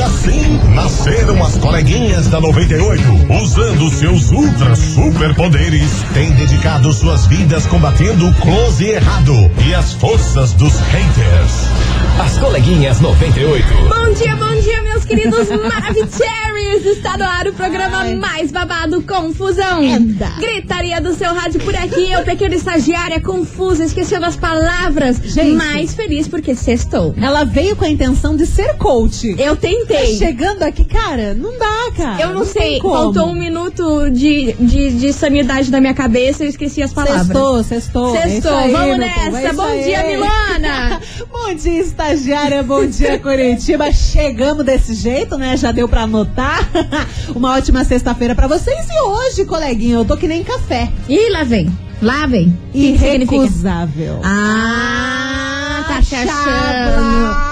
E assim nasceram as coleguinhas da 98, usando seus ultra superpoderes, têm dedicado suas vidas combatendo o close e errado e as forças dos haters. As coleguinhas 98. Bom dia, bom dia, meus queridos Maravicheries! Está no ar o programa mais babado Confusão. Enda. Gritaria do seu rádio por aqui, eu, pequena estagiária, confusa, esquecendo as palavras, Gente. mas feliz porque sextou. Ela veio com a intenção de ser coach. Eu tentei. Chegando aqui, cara, não dá, cara. Eu não, tem sei, faltou um minuto de, de, de sanidade da minha cabeça e eu esqueci as palavras. Sextou, sextou. É Sextou, aí, vamos é nessa. isso Bom aí. dia, Milana. bom dia, estagiária. Bom dia, Curitiba. Chegamos desse jeito, né? Já deu pra anotar. Uma ótima sexta-feira pra vocês. E hoje, coleguinha, eu tô que nem café. Ih, lá vem. Lá vem. Irrecusável. Ah, tá se achando.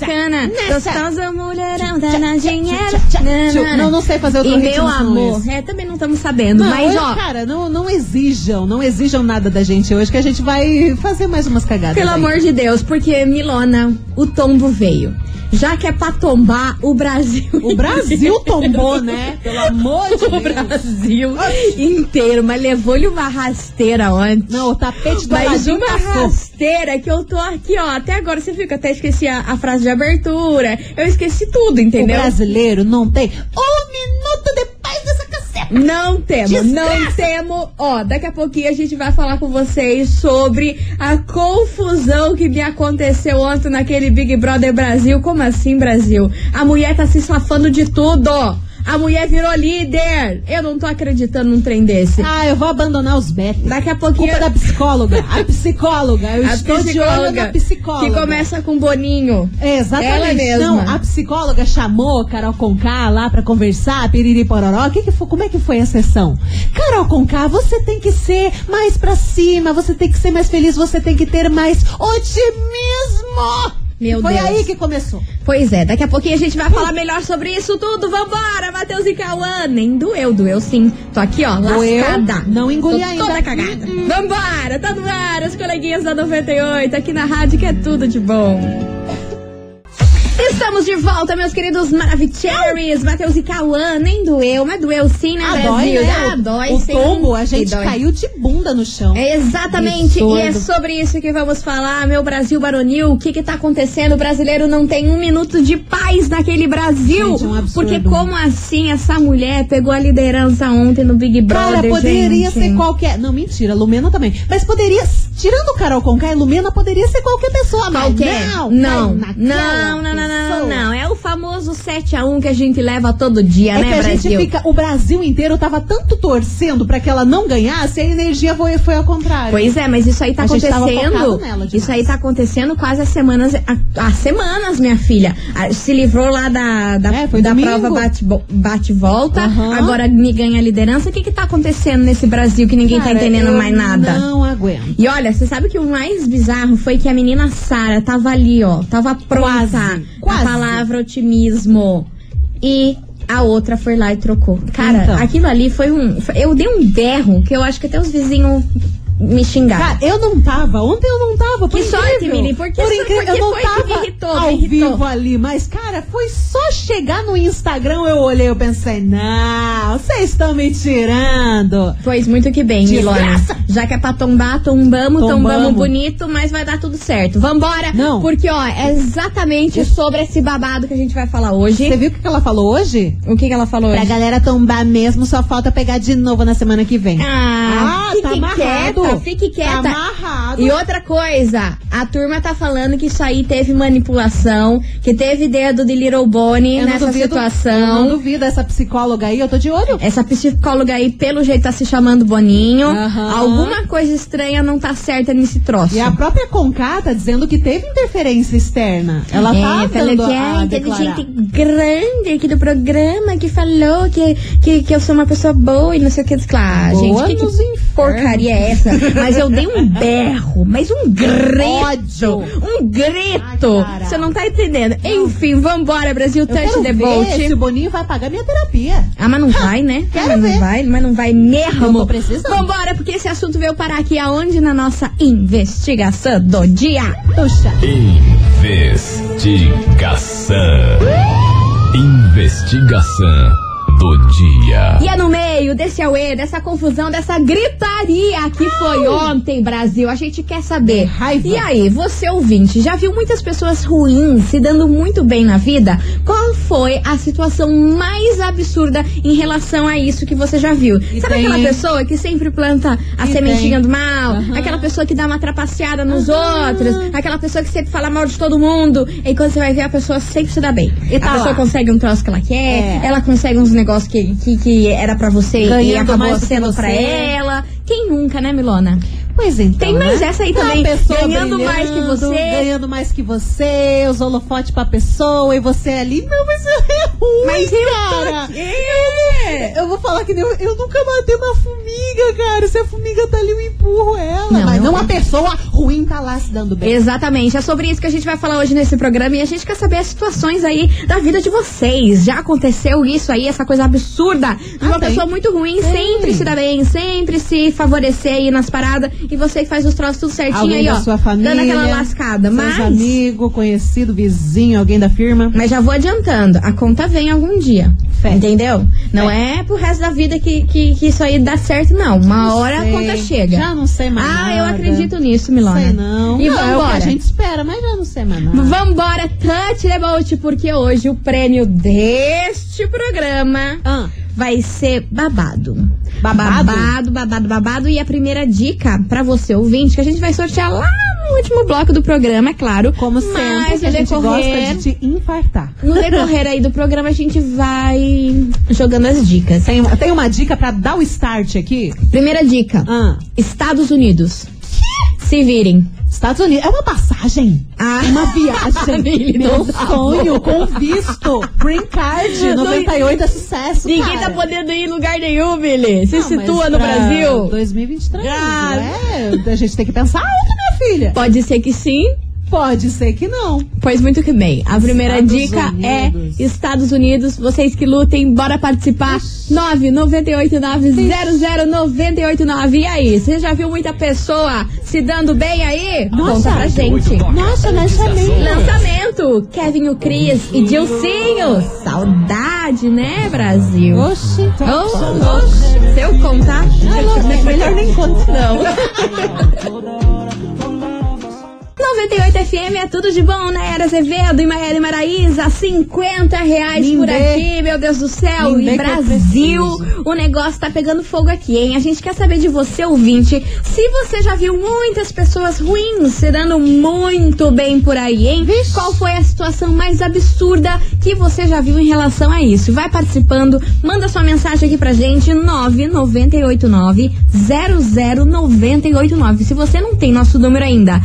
Bacana. nessa. Gostosa mulherão da Tchá, na tchá, dinheiro. tchá, tchá, tchá. Não, não sei fazer outro E ritmo meu amor. É, também não estamos sabendo. Não, mas, hoje, ó. cara, não, não exijam, não exijam nada da gente hoje, que a gente vai fazer mais umas cagadas. Pelo aí. amor de Deus, porque Milona, o tombo veio. Já que é pra tombar o Brasil. O Brasil tombou, né? Pelo amor de O Deus. Brasil inteiro, mas levou-lhe uma rasteira ontem. Não, o tapete do Mas uma passou. Rasteira que eu tô aqui, ó. Até agora você fica, até esqueci a, a frase de abertura. Eu esqueci tudo, O entendeu? brasileiro não tem um minuto de paz dessa caceta. Não temos, Desgraça. não temos. Ó, daqui a pouquinho a gente vai falar com vocês sobre a confusão que me aconteceu ontem naquele Big Brother Brasil. Como assim, Brasil? A mulher tá se safando de tudo. A mulher virou líder. Eu não tô acreditando num trem desse. Ah, eu vou abandonar os betos. Daqui a pouquinho. Culpa da psicóloga. A psicóloga. Eu a estou de olho psicóloga. Que começa com Boninho. Exatamente. Ela mesma. Não, a psicóloga chamou Carol Conká lá pra conversar, piriri pororó. Que que foi, como é que foi a sessão? Carol Conká, você tem que ser mais pra cima, você tem que ser mais feliz, você tem que ter mais otimismo. Meu foi Deus. aí que começou. Pois é, daqui a pouquinho a gente vai falar melhor sobre isso tudo. Vambora, Matheus e Cauã. Nem doeu, doeu sim. Tô aqui, ó, Doeu? lascada. Não engoli Tô ainda. toda cagada. Vambora, tá no ar, as coleguinhas da 98, aqui na rádio que é tudo de bom. Estamos de volta, meus queridos Maravicheries, Matheus e Cauã. Nem doeu, mas doeu sim, né, Ah, Brasil? dói, né? Ah, dói o tombo, a gente caiu de bunda no chão. É Exatamente, e é sobre isso que vamos falar, meu Brasil baronil. O que que tá acontecendo? O brasileiro não tem um minuto de paz naquele Brasil. Gente, é um absurdo. Porque como assim essa mulher pegou a liderança ontem no Big Brother, Cara, poderia gente? ser qualquer. Não, mentira, Lumena também. Mas poderia. Tirando o Carol Conká e Lumena, poderia ser qualquer pessoa. mas Qualquer? Não, não, não, não, não, não, não. É o famoso 7x1 que a gente leva todo dia, É né, que a Brasil? gente fica. O Brasil inteiro tava tanto torcendo pra que ela não ganhasse, a energia foi, foi ao contrário. Pois é, mas isso aí tá A acontecendo. nela. Isso aí tá acontecendo quase há semanas. Há, semanas, minha filha. Ah, Se livrou lá da, da, É, da prova bate-volta. Bate volta, Aham. agora me ganha a liderança. O que que tá acontecendo nesse Brasil que ninguém Cara, tá entendendo mais nada? Não aguento. E olha, você sabe que o mais bizarro foi que a menina Sara tava ali, ó. Tava pronta. Quase, quase. A palavra otimismo. E a outra foi lá e trocou. Cara, Então. aquilo ali foi um. Eu dei um berro que eu acho que até os vizinhos me xingaram. Cara, eu não tava. Ontem eu não tava. por Que sorte, incrível. Mili, porque por incrível, porque eu não que tava me irritou, me ao irritou. vivo ali. Mas, cara, foi só chegar no Instagram, eu olhei, eu pensei, não, vocês estão me tirando. Pois muito que bem, Milona. Já que é pra tombar, tombamos, tombamos, Tombamos. bonito, mas vai dar tudo certo. Vambora! Não. Porque, ó, é exatamente sobre esse babado que a gente vai falar hoje. Você viu o que que ela falou hoje? O que, que ela falou Pra hoje? galera tombar mesmo, só falta pegar de novo na semana que vem. Ah, Ah, fique tá amarrado. quieta, quieta, fique quieta. Tá amarrado. E outra coisa, a turma tá falando que isso aí teve manipulação, que teve dedo de Little Bonnie Eu não nessa duvido- situação. Eu não duvido essa psicóloga aí, eu tô de olho. Essa psicóloga aí, pelo jeito, tá se chamando Boninho. Aham. Alguma coisa estranha não tá certa nesse troço. E a própria Conká tá dizendo que teve interferência externa. Ela tá é, falou dando que a é, teve declarar. gente grande aqui do programa que falou que, que, que eu sou uma pessoa boa e não sei o que. Claro, Boa gente, que, que porcaria é essa? Mas eu dei um berro, mas um grito. Ódio. Um grito. Ai. Você não tá entendendo. Enfim, vambora, Brasil. Eu Touch the boat. se o Boninho vai pagar minha terapia. Ah, mas não vai, né? Quero mas não ver. vai, mas não vai mesmo. Não tô precisando. Vambora, porque esse assunto veio parar aqui aonde? Na nossa investigação do dia. Puxa. Investigação. Investigação do dia. E é no meio desse auê, dessa confusão, dessa gritaria que foi ontem, Brasil. A gente quer saber. Raiva. E aí, você ouvinte, já viu muitas pessoas ruins se dando muito bem na vida? Qual foi a situação mais absurda em relação a isso que você já viu? E Sabe tem, aquela hein? pessoa que sempre planta a E sementinha tem. do mal? Aham. Aquela pessoa que dá uma trapaceada nos outros? Aquela pessoa que sempre fala mal de todo mundo? E quando você vai ver, a pessoa sempre se dá bem. E tá a pessoa lá. consegue um troço que ela quer, É. ela consegue uns negócios que, que, que era pra você e Ganhando acabou mais do que sendo pra ela. Quem nunca, né, Milona? Pois então. Tem mais né? essa aí também. Ganhando mais que você. Ganhando mais que você, os holofotes pra pessoa e você ali. Não, mas é ruim, Mas eu cara. É. Eu vou falar que nem eu, eu nunca matei uma formiga, cara. Se a formiga tá ali, eu empurro ela. Não, eu- não a pessoa ruim tá lá se dando bem. Exatamente, é sobre isso que a gente vai falar hoje nesse programa e a gente quer saber as situações aí da vida de vocês. Já aconteceu isso aí, essa coisa absurda de Ah, uma tem. pessoa muito ruim, Tem. sempre se dá bem, sempre se favorecer aí nas paradas e você que faz os troços tudo certinho Alguém aí, da ó. sua família. Dando aquela lascada. Mas. amigo, conhecido, vizinho, alguém da firma. Mas já vou adiantando, a conta vem algum dia. Fé. Entendeu? Não é pro resto da vida que, que, que isso aí dá certo, não. Uma Não hora sei. a conta chega. Já não sei mais. ah, eu nada. acredito nisso, Milona. Sei não. E não, é vambora. a gente espera, mas já não sei mais nada. Vambora, touch the boat, porque hoje o prêmio deste programa Ah, vai ser babado. Babado? Babado, babado, babado. E a primeira dica pra você, ouvinte, que a gente vai sortear lá no último bloco do programa, é claro. como sempre, Mas a gente decorrer, gosta de te infartar. no decorrer aí do programa, a gente vai jogando as dicas. Tem, uma- tem uma dica pra dar o start aqui? Primeira dica: Ah, Estados Unidos. Se virem. Estados Unidos. É uma passagem. Ah. Uma viagem. Meu sonho com visto. Green Card 98 é sucesso. Ninguém cara. tá podendo ir em lugar nenhum, Billy. Se Não, situa no Brasil. 2023. Ah. É, a gente tem que pensar alto, minha filha. Pode ser que sim, Pode ser que não. pois muito que bem. A primeira Estados dica Unidos. é Estados Unidos. Vocês que lutem, bora participar. 998900989. E aí, você já viu muita pessoa se dando bem aí? Conta pra gente. Nossa, lançamento. Lançamento: Kevin o Cris e Dilcinho. Saudade, né, Brasil? Oxi. Oh, oh, se eu contar, melhor nem conta. não. 98 FM é tudo de bom, né? Era Azevedo e Maera e Maraíza, 50 reais por aqui, meu Deus do céu. E eu Brasil, o negócio tá pegando fogo aqui, hein? A gente quer saber de você, ouvinte, se você já viu muitas pessoas ruins se dando muito bem por aí, hein? Qual foi a situação mais absurda que você já viu em relação a isso? Vai participando, manda sua mensagem aqui pra gente, 998900989. Se você não tem nosso número ainda,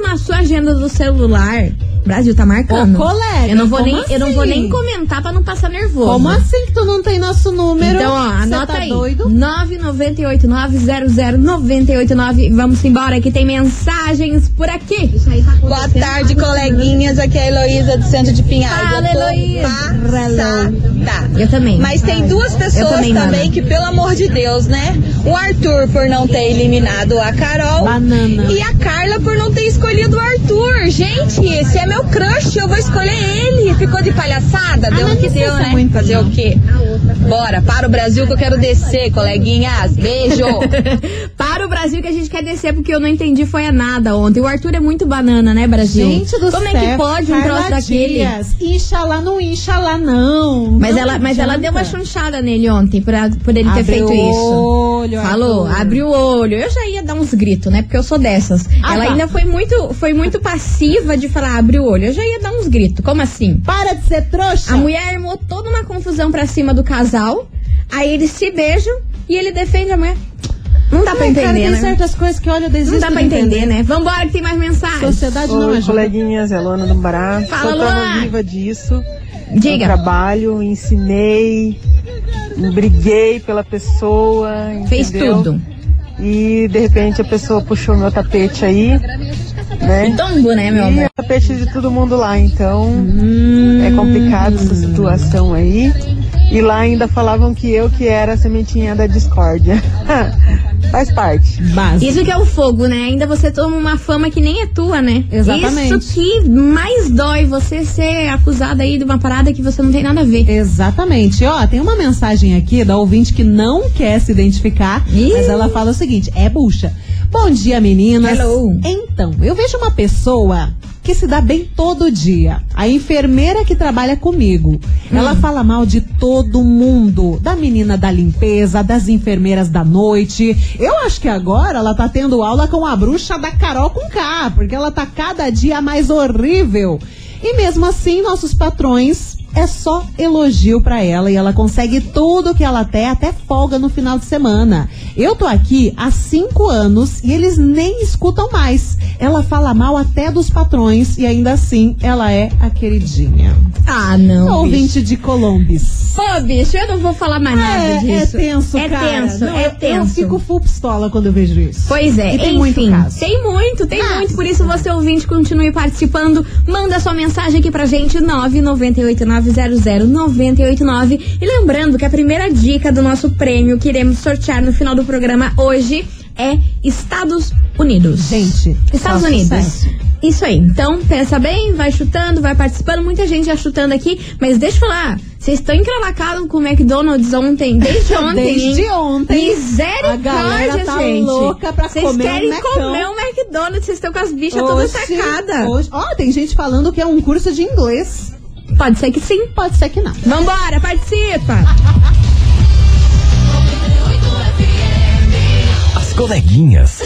na sua agenda do celular. Brasil tá marcando. Ô, colega, eu não vou nem, eu não vou assim? nem comentar pra não passar nervoso. Como assim que tu não tem nosso número? Então, ó, anota tá aí. doido? 998900989. Vamos embora que tem mensagens por aqui. Boa tarde, coleguinhas. Aqui é a Heloísa do Centro de Pinhais. Fala, Heloísa. passada. Eu também. Mas tem duas pessoas também, também, que, pelo amor de Deus, né? O Arthur por não ter eliminado a Carol. Banana. E a Carla por não ter escolhido o Arthur. Gente, esse é meu crush, eu vou escolher ele. Ficou de palhaçada? deu Ah, o que não deu, é né? muito, Fazer não. o quê? Bora, para o Brasil que eu quero descer, coleguinhas. Beijo. Para o Brasil que a gente quer descer, porque eu não entendi foi a nada ontem. O Arthur é muito banana, né, Brasil? Gente do Como céu. é que pode um troço daquele? Inxalá não inxalá não. Mas Mas ela, mas ela deu uma chanchada nele ontem por, a- por ele ter Abre feito o isso. olho, Falou, abre o olho. Eu já ia dar uns gritos, né? Porque eu sou dessas. Ah, ela tá. ainda foi muito, foi muito passiva de falar, abre o olho. Eu já ia dar uns gritos. Como assim? Para de ser trouxa. A mulher armou toda uma confusão pra cima do casal. Aí eles se beijam e ele defende a mulher. Não dá pra Ai, cara, entender, tem né? certas coisas que, olha, eu desisto Não dá pra de entender, né? Vambora que tem mais mensagem. Sociedade não Oi, ajuda. coleguinhas, é Luana do Bará. Fala, Luana. viva disso. Diga. trabalho, ensinei, briguei pela pessoa. Fez entendeu? tudo. E de repente a pessoa puxou meu tapete aí, né? Tombo, né, meu E amor? o tapete de todo mundo lá, então é complicado essa situação aí. E lá ainda falavam que eu que era a sementinha da discórdia. Faz parte. Básico. Isso que é o fogo, né? Ainda você toma uma fama que nem é tua, né? Exatamente. Isso que mais dói você ser acusada aí de uma parada que você não tem nada a ver. Exatamente. Ó, tem uma mensagem aqui da ouvinte que não quer se identificar, Ih. mas ela fala o seguinte: é bucha. Bom dia, meninas. Hello. Então, eu vejo uma pessoa que se dá bem todo dia. A enfermeira que trabalha comigo. Hum. Ela fala mal de todo mundo. Da menina da limpeza, das enfermeiras da noite. Eu acho que agora ela tá tendo aula com a bruxa da Carol com K, porque ela tá cada dia mais horrível. E mesmo assim, nossos patrões é só elogio pra ela e ela consegue tudo que ela quer, até folga no final de semana. Eu tô aqui há cinco anos e eles nem escutam mais. Ela fala mal até dos patrões e ainda assim ela é a queridinha. Ah, não. bicho. Ouvinte de Colombes. Pô, bicho, eu não vou falar mais nada É, é disso. tenso, é cara. tenso, Não, é tenso. Eu fico full pistola quando eu vejo isso. Pois é, E tem enfim, muito caso. tem muito, tem Ah, muito. Por isso você ouvinte continue participando. Manda sua mensagem aqui pra gente 998900989 e lembrando que a primeira dica do nosso prêmio que iremos sortear no final do programa hoje é Estados Unidos. Gente, Estados Unidos. sucesso. Isso aí. Então, pensa bem, vai chutando, vai participando. Muita gente já chutando aqui. Mas deixa eu falar, vocês estão encravacados com o McDonald's ontem, desde ontem. Desde ontem. Misericórdia, A tá gente. louca pra Vocês comer um querem comer um McDonald's, vocês estão com as bichas todas sacadas. Ó, tem gente falando que é um curso de inglês. Pode ser que sim. Pode ser que não. Vambora, participa! As coleguinhas.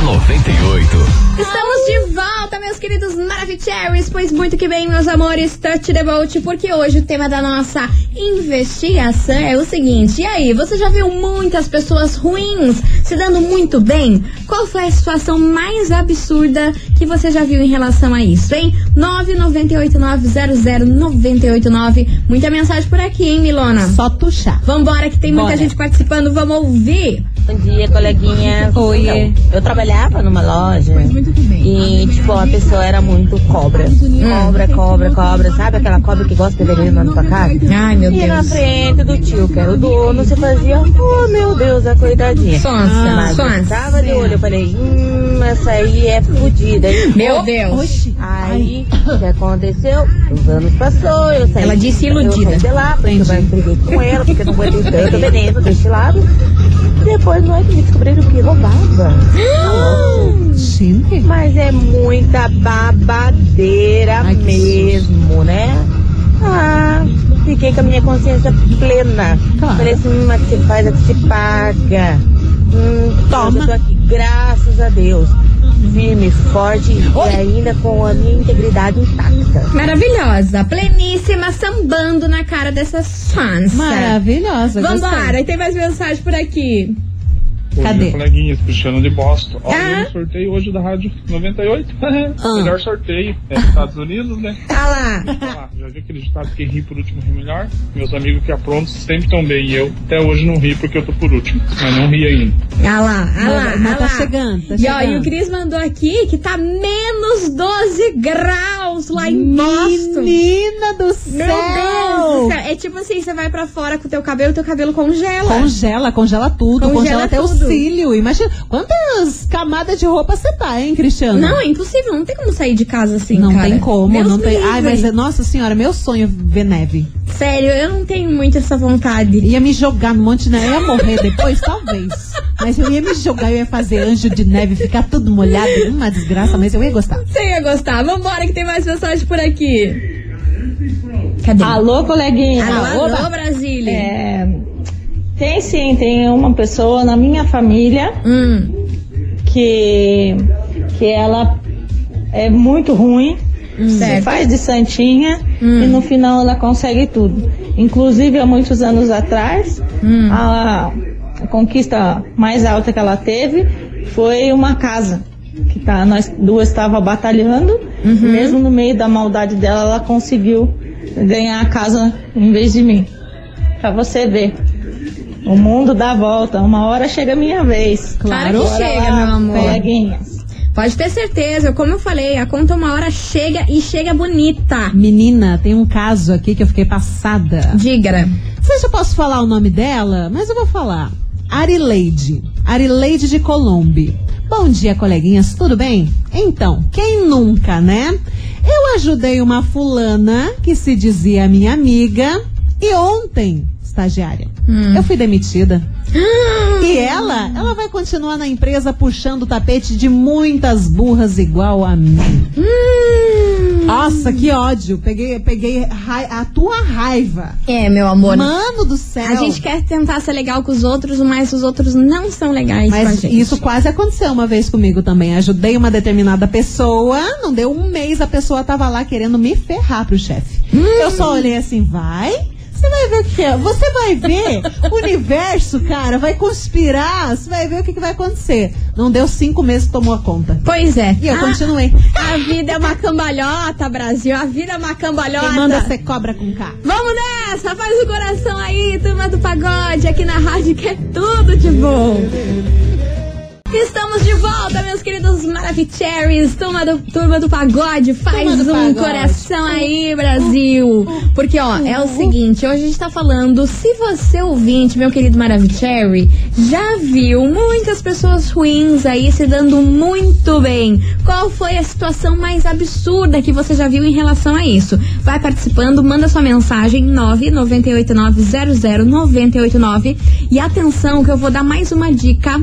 Da 98. Estamos de volta, meus queridos Maravicheries, pois muito que bem, meus amores, touch the boat, porque hoje o tema da nossa investigação é o seguinte, e aí, você já viu muitas pessoas ruins se dando muito bem? Qual foi a situação mais absurda que você já viu em relação a isso, hein? 998900989, muita mensagem por aqui, hein, Milona? Só tuchar. Vambora, que tem muita Bora. gente participando, vamos ouvir. Bom dia, coleguinha. Oi. Então, eu trabalhava numa loja e, tipo, a pessoa era muito cobra. Cobra, cobra, cobra. Sabe aquela cobra que gosta de veneno na tua casa? Ai, meu E na Deus. frente do tio, que era o dono, você fazia, oh meu Deus, a coitadinha. Sonsa, sonsa. tava de olho, eu falei, hum, essa aí é fodida, hein? Meu Deus. Oxi. Aí, o que aconteceu? Os anos passou, eu saí. Ela disse iludida. Eu saí de lá, porque eu mais briguei com ela, porque eu não aguentei tanto veneno deste lado. Depois nós me descobriram que roubava. Gente. Mas é muita babadeira Ai, que mesmo, né? Ah, fiquei com a minha consciência plena. Claro. Falei assim, hum, a que se faz, a que se paga. Hum, Toma. Eu tô aqui, graças a Deus. Firme, forte e ainda com a minha integridade intacta. Maravilhosa, pleníssima, sambando na cara dessas fãs. Maravilhosa. Vambora, gostei. e tem mais mensagem por aqui. Cadê? coleguinhas, Cristiano de Boston. Ó, Ah. eu sorteio hoje da Rádio 98. Ah. Melhor sorteio é Estados Unidos, né? Ah lá. Olha lá, já viu aquele ditado que ri por último ri melhor? Meus amigos que aprontam sempre estão bem. E eu até hoje não ri porque eu tô por último. Mas não ri ainda. Ah lá, ah lá, Mas ah tá lá. chegando, tá e, ó, chegando. e o Cris mandou aqui que tá menos 12 graus lá em Boston. Menina do Meu céu! Deus do céu. É tipo assim, você vai pra fora com o teu cabelo, o teu cabelo congela. Congela, congela tudo, Congela congela, até tudo. o cílio. Imagina quantas camadas de roupa você tá, hein, Cristiano? Não, é impossível, não tem como sair de casa assim, não cara. tem como, Deus não tem. Ai, livre. mas é- nossa senhora, meu sonho é ver neve. Sério, eu não tenho muito essa vontade. Ia me jogar no monte de neve, eu ia morrer depois, talvez. Mas eu ia me jogar, eu ia fazer anjo de neve, ficar tudo molhado, uma desgraça, mas eu ia gostar. Você ia gostar. Vambora que tem mais mensagem por aqui. Cadê? Alô, coleguinha. Alô, alô, Brasília. É, tem sim, tem uma pessoa na minha família Hum, que, que ela é muito ruim, se certo. faz de santinha Hum. e no final ela consegue tudo. Inclusive, há muitos anos atrás, Hum. a, a conquista mais alta que ela teve foi uma casa. Que tá, nós duas estava batalhando, Uhum. mesmo no meio da maldade dela, ela conseguiu ganhar a casa em vez de mim. Pra você ver. O mundo dá volta, uma hora chega a minha vez. Claro que Bora chega, lá, meu amor. Coleguinhas. Pode ter certeza, como eu falei, a conta uma hora chega e chega bonita. Menina, tem um caso aqui que eu fiquei passada. Diga. Não sei se eu posso falar o nome dela, mas eu vou falar. Arileide. Arileide de Colombe. Bom dia, coleguinhas, tudo bem? Então, quem nunca, né? Eu ajudei uma fulana que se dizia minha amiga e ontem, estagiária, eu fui demitida. E ela, ela vai continuar na empresa puxando o tapete de muitas burras igual a mim. Nossa, que ódio. Peguei, peguei a tua raiva. É, meu amor. Mano do céu. A gente quer tentar ser legal com os outros, mas os outros não são legais com a Mas gente. isso quase aconteceu uma vez comigo também. Ajudei uma determinada pessoa, não deu um mês, a pessoa tava lá querendo me ferrar pro chefe. Hum. Eu só olhei assim, vai? Você vai ver o que é. Você vai ver. o universo, cara, vai conspirar. Você vai ver o que, que vai acontecer. Não deu cinco meses que tomou a conta. Pois é. E eu Ah, continuei. A vida é uma cambalhota, Brasil. A vida é uma cambalhota. Quem manda ser cobra com K. Vamos nessa, faz o coração aí, turma do pagode, aqui na rádio que é tudo de bom. Estamos de volta, meus queridos Maravicheries, turma do, turma do pagode, faz do um pagode. coração aí, Brasil. Porque, ó, é o seguinte, hoje a gente tá falando, se você ouvinte, meu querido Maravicherry, já viu muitas pessoas ruins aí se dando muito bem. Qual foi a situação mais absurda que você já viu em relação a isso? Vai participando, manda sua mensagem 998900989 e atenção que eu vou dar mais uma dica.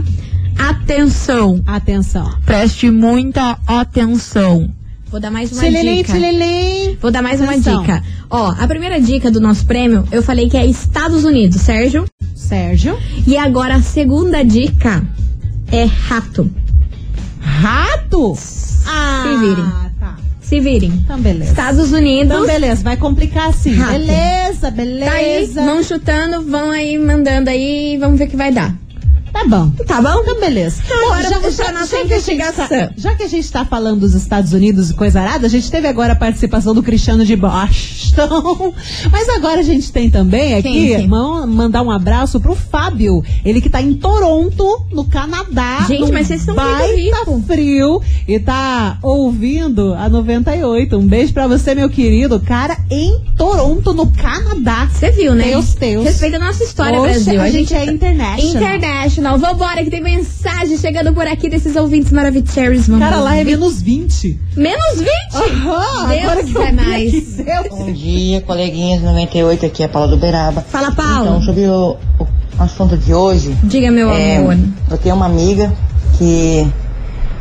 Atenção, Atenção. preste muita atenção. Vou dar mais uma Tchililim, dica. tchililim. Vou dar mais uma Atenção. dica. Ó, a primeira dica do nosso prêmio, eu falei que é Estados Unidos, Sérgio. Sérgio. E agora a segunda dica é rato. Rato? Ah, Se virem. Tá. Se virem. Então, beleza. Estados Unidos. Então, beleza, vai complicar assim. Rato. Beleza, Tá aí, beleza. vão chutando, vão aí mandando aí, vamos ver o que vai dar. Tá bom. Tá bom? Então, beleza. Agora Bom, puxa a nossa que a gente investigação. tá- já que a gente tá falando dos Estados Unidos e coisa arada, a gente teve agora a participação do Cristiano de Boston. Mas agora a gente tem também aqui, quem? man- mandar um abraço pro Fábio. Ele que tá em Toronto, no Canadá. Gente, mas vocês muito baita frio e tá ouvindo a 98. Um beijo pra você, meu querido. Cara, em Toronto, no Canadá. Você viu, né? Deus, Deus. Respeita a nossa história, Poxa, Brasil. a gente é international. International. Vambora, que tem mensagem chegando por aqui desses ouvintes maravilhosos. Vamos Cara, lá é menos 20. Menos 20? Aham, Deus agora que é mais. Deus. Bom dia, coleguinhas 98, aqui é a Paula do Beraba. Fala, Paulo. Então, sobre o, o assunto de hoje, Diga, meu é, amor. eu tenho uma amiga que,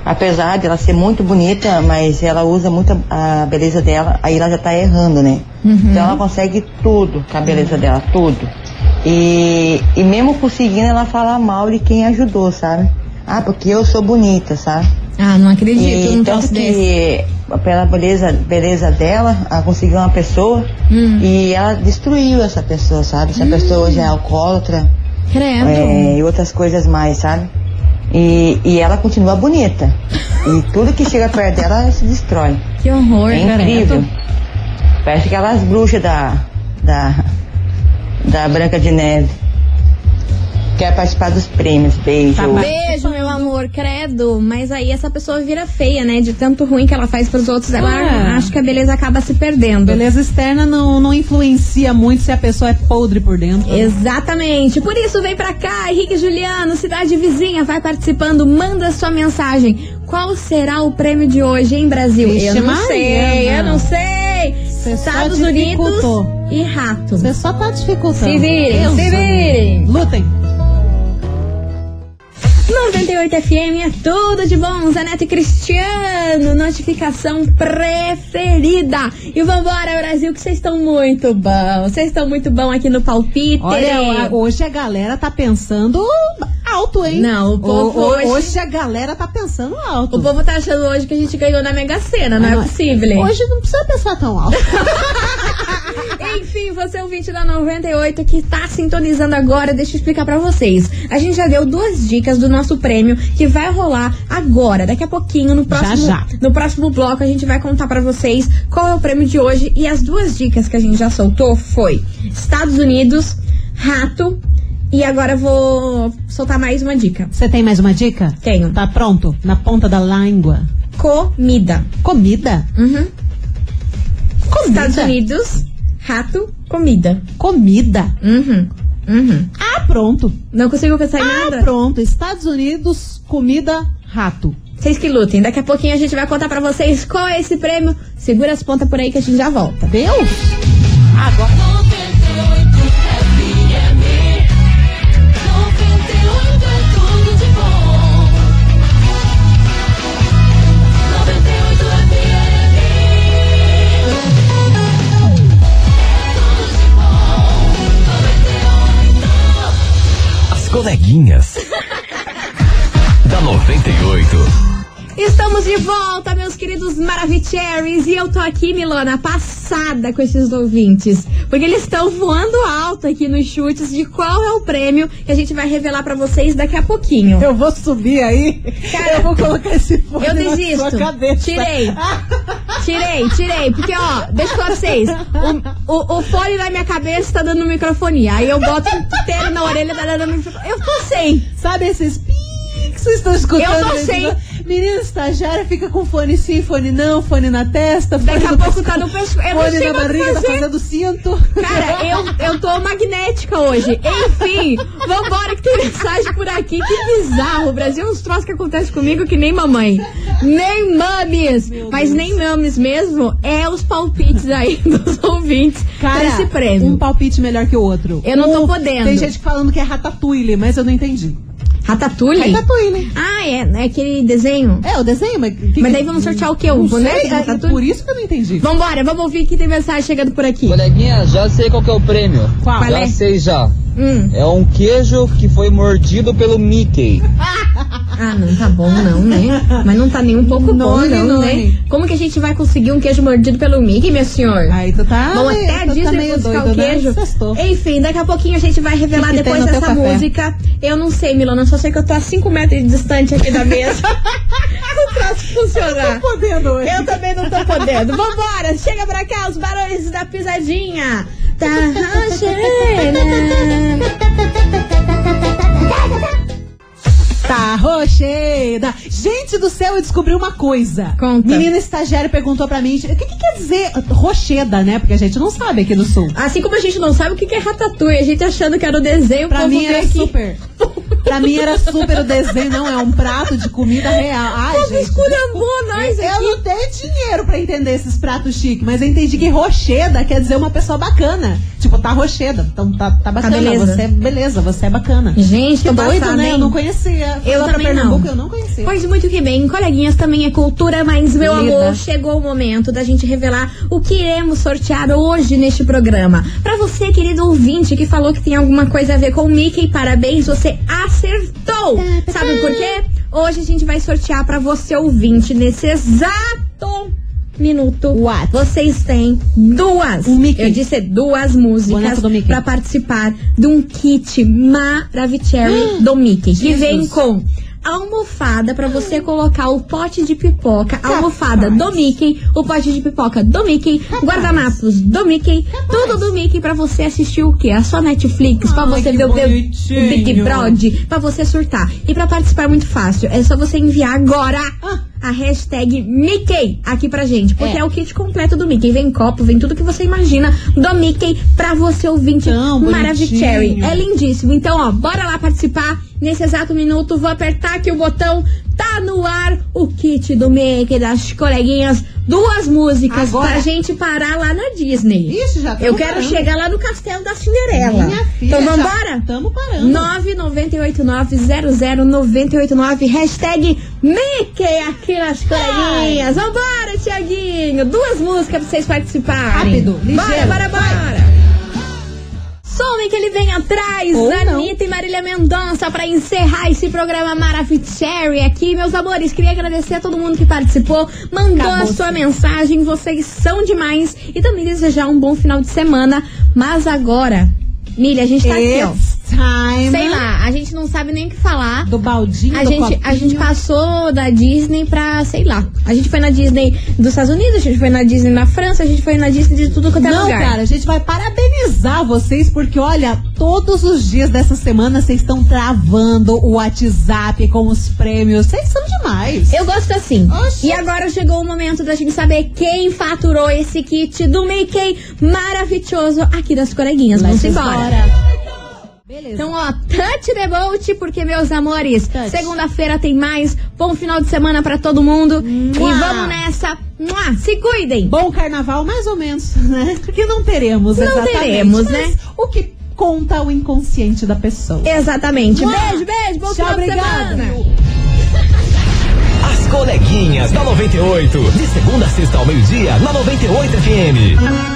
apesar de ela ser muito bonita, mas ela usa muito a, a beleza dela, aí ela já tá errando, né? Uhum. Então ela consegue tudo com a beleza dela, tudo. E, e mesmo conseguindo, ela fala mal de quem ajudou, sabe? Ah, porque eu sou bonita, sabe? Ah, não acredito E num tanto que pela beleza, beleza dela, ela conseguiu uma pessoa Hum. e ela destruiu essa pessoa, sabe? Essa pessoa hoje é alcoólatra Credo. é, e outras coisas mais, sabe? E, e ela continua bonita. E tudo que chega perto dela ela se destrói. Que horror, É credo. incrível. Parece aquelas bruxas da, da, da Branca de Neve. Quer participar dos prêmios. Beijo. Tá Beijo, meu amor, credo. Mas aí essa pessoa vira feia, né? De tanto ruim que ela faz pros outros. Agora Ah. acho que a beleza acaba se perdendo. Beleza externa não, não influencia muito se a pessoa é podre por dentro. Exatamente. Por isso, vem pra cá, Henrique Juliano, cidade vizinha, vai participando, manda sua mensagem. Qual será o prêmio de hoje, hein, Brasil? Vixe, eu não Maria, sei, eu não. sei. Você Estados Unidos. E rato. Você só tá dificultando. Se virem, Deus se virem. Lutem. 98 FM é tudo de bom. Zaneto e Cristiano, notificação preferida. E vambora, Brasil, que vocês estão muito bom. Vocês estão muito bom aqui no palpite. Olha, hoje a galera tá pensando alto, hein? Não, o povo O- hoje- hoje... a galera tá pensando alto. O povo tá achando hoje que a gente ganhou na Mega Sena, não, Ah, é não é. possível. Hoje não precisa pensar tão alto. Enfim, você é o 20 da 98 que tá sintonizando agora, deixa eu explicar pra vocês. A gente já deu duas dicas do nosso prêmio que vai rolar agora, daqui a pouquinho, no próximo, já. no próximo bloco a gente vai contar pra vocês qual é o prêmio de hoje e as duas dicas que a gente já soltou foi Estados Unidos, rato e agora eu vou soltar mais uma dica. Você tem mais uma dica? Tenho. Tá pronto? Na ponta da língua. Comida. Comida? Uhum. Comida. Estados Unidos, rato, comida. Comida? Uhum. Uhum. Ah, pronto. Não consigo pensar em Ah, nada? pronto. Estados Unidos, comida, rato. Vocês que lutem. Daqui a pouquinho a gente vai contar pra vocês qual é esse prêmio. Segura as pontas por aí que a gente já volta. Deus! Agora. Coleguinhas. da 98. Estamos de volta, meus queridos Maravicheries. E eu tô aqui, Milona, passada com esses ouvintes. Porque eles estão voando alto aqui nos chutes de qual é o prêmio que a gente vai revelar pra vocês daqui a pouquinho. Eu vou subir aí. Cara, eu vou colocar esse fone Eu na desisto. sua cabeça. Tirei. Tirei, tirei. Porque, ó, deixa eu falar pra vocês. O, o, o fone na minha cabeça tá dando microfonia. Aí eu boto inteiro na orelha, tá dando microfonia. Eu tô sem. Sabe esses pi que vocês estão escutando? Eu tô sem. Menina estagiária fica com fone sim, fone não, fone na testa. Fone Daqui a pouco pescoço, tá no pescoço. Não Fone na barriga, tá fazendo cinto. Cara, eu, eu tô magnética hoje. Enfim, vambora que tem mensagem por aqui. Que bizarro. O Brasil é uns troços que acontecem comigo que nem mamãe. Nem mames. Mas nem mames mesmo é os palpites aí dos ouvintes Cara, esse prêmio. um palpite melhor que o outro. Eu não tô podendo. Tem gente falando que é ratatouille, mas eu não entendi. Ratatouille? Ratatouille. Ah, é, é aquele desenho? É, o desenho, mas... que- Mas daí vamos sortear o quê? O boneco sei, é, Ratatouille? Por isso que eu não entendi. Vambora, vamos ouvir que tem mensagem chegando por aqui. Coleguinha, já sei qual que é o prêmio. Qual? Qual já é? sei já. Hum. É um queijo que foi mordido pelo Mickey. Ah, não tá bom não, né? Mas não tá nem um pouco bom Noni, não, noni. né? Como que a gente vai conseguir um queijo mordido pelo Mickey, meu senhor? Aí tu tá... Vamos meio- até tá Disney meio buscar doido, o queijo. Né? Enfim, daqui a pouquinho a gente vai revelar Que depois dessa música. Eu não sei, Milana, eu só sei que eu tô a 5 metros de distante aqui da mesa. não troço funcionar. Tô podendo hoje. Eu também não tô podendo. Vambora, chega pra cá, os barulhos da pisadinha. Tá rocheira. Tá rocheda. Gente do céu, eu descobri uma coisa. Conta. Menina estagiária perguntou pra mim, o que, que quer dizer rocheda, né? Porque a gente não sabe aqui do sul. Assim como a gente não sabe o que que é ratatouille, a gente achando que era o desenho, Pra mim era aqui. super. Pra mim era super o desenho, não, é um prato de comida real. Ai, gente. esculhambou nós Eu aqui. não tenho dinheiro pra entender esses pratos chiques, mas eu entendi que rocheda quer dizer uma pessoa bacana. Tipo, tá rocheda. Então tá, tá bacana. beleza. Você é beleza, você é bacana. Gente, que doido, passada, né? Eu não conhecia. Eu lá também Pernambuco, não. eu não conhecia. Pois muito que bem, coleguinhas também é cultura, mas meu Lida. amor, chegou o momento da gente revelar o que iremos sortear hoje neste programa. Pra você, querido ouvinte, que falou que tem alguma coisa a ver com o Mickey, parabéns, você acertou! Sabe por quê? Hoje a gente vai sortear pra você, ouvinte, nesse exato minuto. What? Vocês têm duas. Um. Eu disse duas músicas pra participar de um kit Maravicherry do Mickey, que Jesus. vem com almofada pra você colocar o pote de pipoca, almofada do Mickey, o pote de pipoca do Mickey, guardanapos do Mickey, tudo do Mickey pra você assistir o quê? A sua Netflix, pra Ai, você ver o, teu- o bonitinho. Big Brother, pra você surtar. E pra participar é muito fácil, é só você enviar agora Ah. A hashtag Mickey aqui pra gente, porque é. É. o kit completo do Mickey, vem copo, vem tudo que você imagina do Mickey pra você ouvinte Maravicherry. É lindíssimo. Então, ó, bora lá participar. Nesse exato minuto, vou apertar aqui o botão. Tá no ar o kit do Mickey das coleguinhas duas músicas Agora. pra gente parar lá na Disney. Ixi, já Eu quero parando. chegar lá no Castelo da Cinderela. Minha filha, então já vambora? Tamo parando. 998900989 hashtag Mickey aqui nas coleguinhas. Vambora, Tiaguinho. Duas músicas pra vocês participarem. Rápido, ligeiro, Bora, bora, vai. Que ele vem atrás, Ou não. Anitta e Marília Mendonça, pra encerrar esse programa Maravicherry aqui. Meus amores, queria agradecer a todo mundo que participou, mandou a Acabou, sua sim. mensagem, vocês são demais. E também desejar um bom final de semana. Mas agora, Milha, a gente tá aqui, ó. Time. Sei lá, a gente não sabe nem o que falar. Do baldinho, A do gente, a copinho. gente passou da Disney pra, sei lá. A gente foi na Disney dos Estados Unidos, a gente foi na Disney na França, a gente foi na Disney de tudo quanto é Não, lugar. cara, a gente vai parabenizar vocês, porque olha, todos os dias dessa semana vocês estão travando o WhatsApp com os prêmios. Vocês são demais. Eu gosto assim. Oxi. E agora chegou o momento da gente saber quem faturou esse kit do Mickey maravilhoso aqui das coleguinhas. Vamos Let's embora. Beleza. Então, ó, touch the boat, porque, meus amores, segunda-feira tem mais. Bom final de semana pra todo mundo. E Mua. vamos nessa. Mua, se cuidem. Bom carnaval, mais ou menos, né? Porque não teremos, Não exatamente. teremos, mas né? O que conta o inconsciente da pessoa. Exatamente. Mua. Beijo, beijo. Bom Tchau, final de obrigada. semana. As coleguinhas da 98. De segunda a sexta ao meio-dia, na 98 FM.